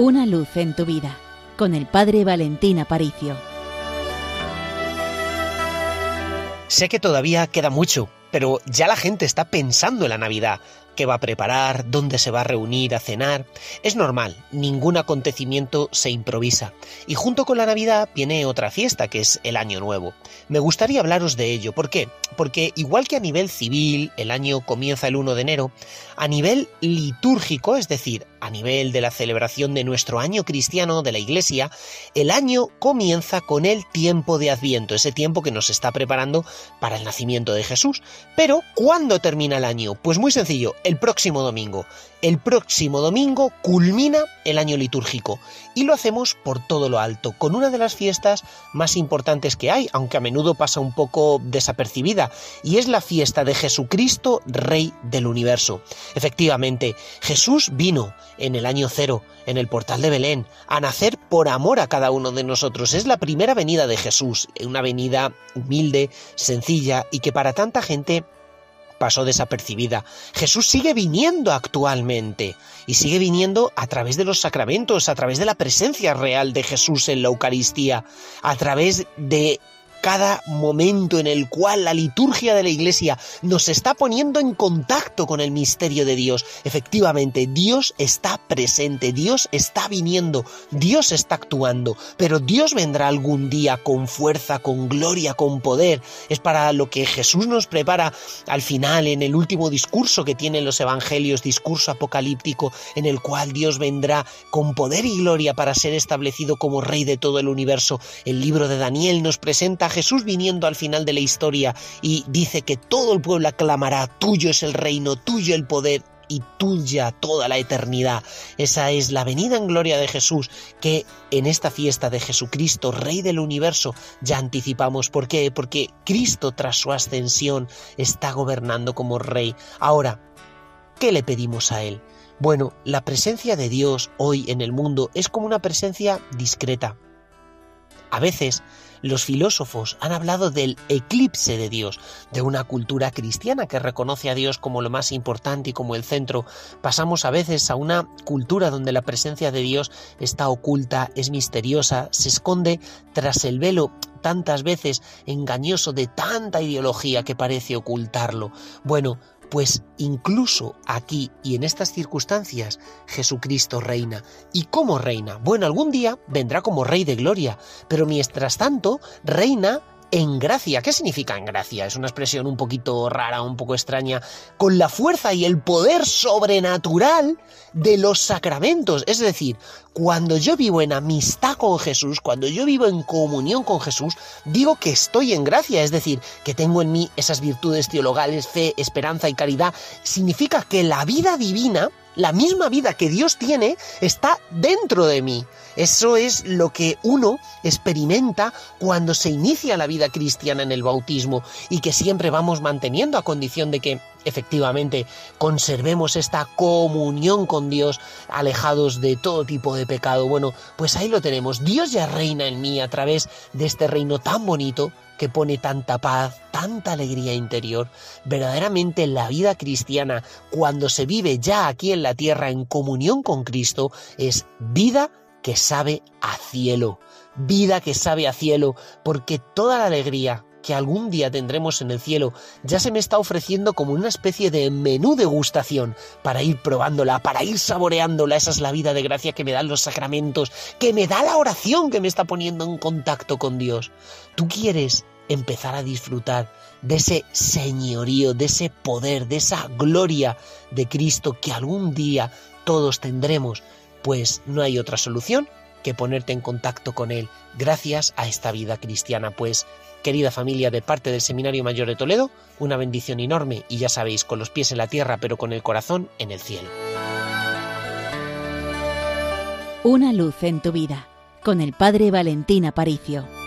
Una luz en tu vida con el Padre Valentín Aparicio. Sé que todavía queda mucho, pero ya la gente está pensando en la Navidad qué va a preparar, dónde se va a reunir a cenar. Es normal, ningún acontecimiento se improvisa. Y junto con la Navidad viene otra fiesta, que es el Año Nuevo. Me gustaría hablaros de ello. ¿Por qué? Porque igual que a nivel civil el año comienza el 1 de enero, a nivel litúrgico, es decir, a nivel de la celebración de nuestro año cristiano de la Iglesia, el año comienza con el tiempo de Adviento, ese tiempo que nos está preparando para el nacimiento de Jesús. Pero, ¿cuándo termina el año? Pues muy sencillo, el próximo domingo. El próximo domingo culmina el año litúrgico y lo hacemos por todo lo alto, con una de las fiestas más importantes que hay, aunque a menudo pasa un poco desapercibida, y es la fiesta de Jesucristo, Rey del Universo. Efectivamente, Jesús vino en el año cero, en el portal de Belén, a nacer por amor a cada uno de nosotros. Es la primera venida de Jesús, una venida humilde, sencilla y que para tanta gente pasó desapercibida. Jesús sigue viniendo actualmente y sigue viniendo a través de los sacramentos, a través de la presencia real de Jesús en la Eucaristía, a través de cada momento en el cual la liturgia de la Iglesia nos está poniendo en contacto con el misterio de Dios. Efectivamente, Dios está presente, Dios está viniendo, Dios está actuando, pero Dios vendrá algún día con fuerza, con gloria, con poder. Es para lo que Jesús nos prepara al final, en el último discurso que tienen los evangelios, discurso apocalíptico, en el cual Dios vendrá con poder y gloria para ser establecido como Rey de todo el universo. El libro de Daniel nos presenta Jesús viniendo al final de la historia y dice que todo el pueblo aclamará, tuyo es el reino, tuyo el poder y tuya toda la eternidad. Esa es la venida en gloria de Jesús que en esta fiesta de Jesucristo, Rey del universo, ya anticipamos. ¿Por qué? Porque Cristo tras su ascensión está gobernando como Rey. Ahora, ¿qué le pedimos a Él? Bueno, la presencia de Dios hoy en el mundo es como una presencia discreta. A veces los filósofos han hablado del eclipse de Dios, de una cultura cristiana que reconoce a Dios como lo más importante y como el centro. Pasamos a veces a una cultura donde la presencia de Dios está oculta, es misteriosa, se esconde tras el velo tantas veces engañoso de tanta ideología que parece ocultarlo. Bueno, pues incluso aquí y en estas circunstancias Jesucristo reina. ¿Y cómo reina? Bueno, algún día vendrá como Rey de Gloria, pero mientras tanto reina en gracia. ¿Qué significa en gracia? Es una expresión un poquito rara, un poco extraña, con la fuerza y el poder sobrenatural de los sacramentos. Es decir, cuando yo vivo en amistad con Jesús, cuando yo vivo en comunión con Jesús, digo que estoy en gracia, es decir, que tengo en mí esas virtudes teologales, fe, esperanza y caridad. Significa que la vida divina la misma vida que Dios tiene está dentro de mí. Eso es lo que uno experimenta cuando se inicia la vida cristiana en el bautismo y que siempre vamos manteniendo a condición de que efectivamente conservemos esta comunión con Dios alejados de todo tipo de pecado. Bueno, pues ahí lo tenemos. Dios ya reina en mí a través de este reino tan bonito que pone tanta paz, tanta alegría interior. Verdaderamente la vida cristiana, cuando se vive ya aquí en la tierra en comunión con Cristo, es vida que sabe a cielo. Vida que sabe a cielo, porque toda la alegría, que algún día tendremos en el cielo, ya se me está ofreciendo como una especie de menú degustación para ir probándola, para ir saboreándola. Esa es la vida de gracia que me dan los sacramentos, que me da la oración que me está poniendo en contacto con Dios. ¿Tú quieres empezar a disfrutar de ese señorío, de ese poder, de esa gloria de Cristo que algún día todos tendremos? Pues no hay otra solución que ponerte en contacto con Él gracias a esta vida cristiana. Pues, querida familia de parte del Seminario Mayor de Toledo, una bendición enorme y ya sabéis, con los pies en la tierra pero con el corazón en el cielo. Una luz en tu vida, con el Padre Valentín Aparicio.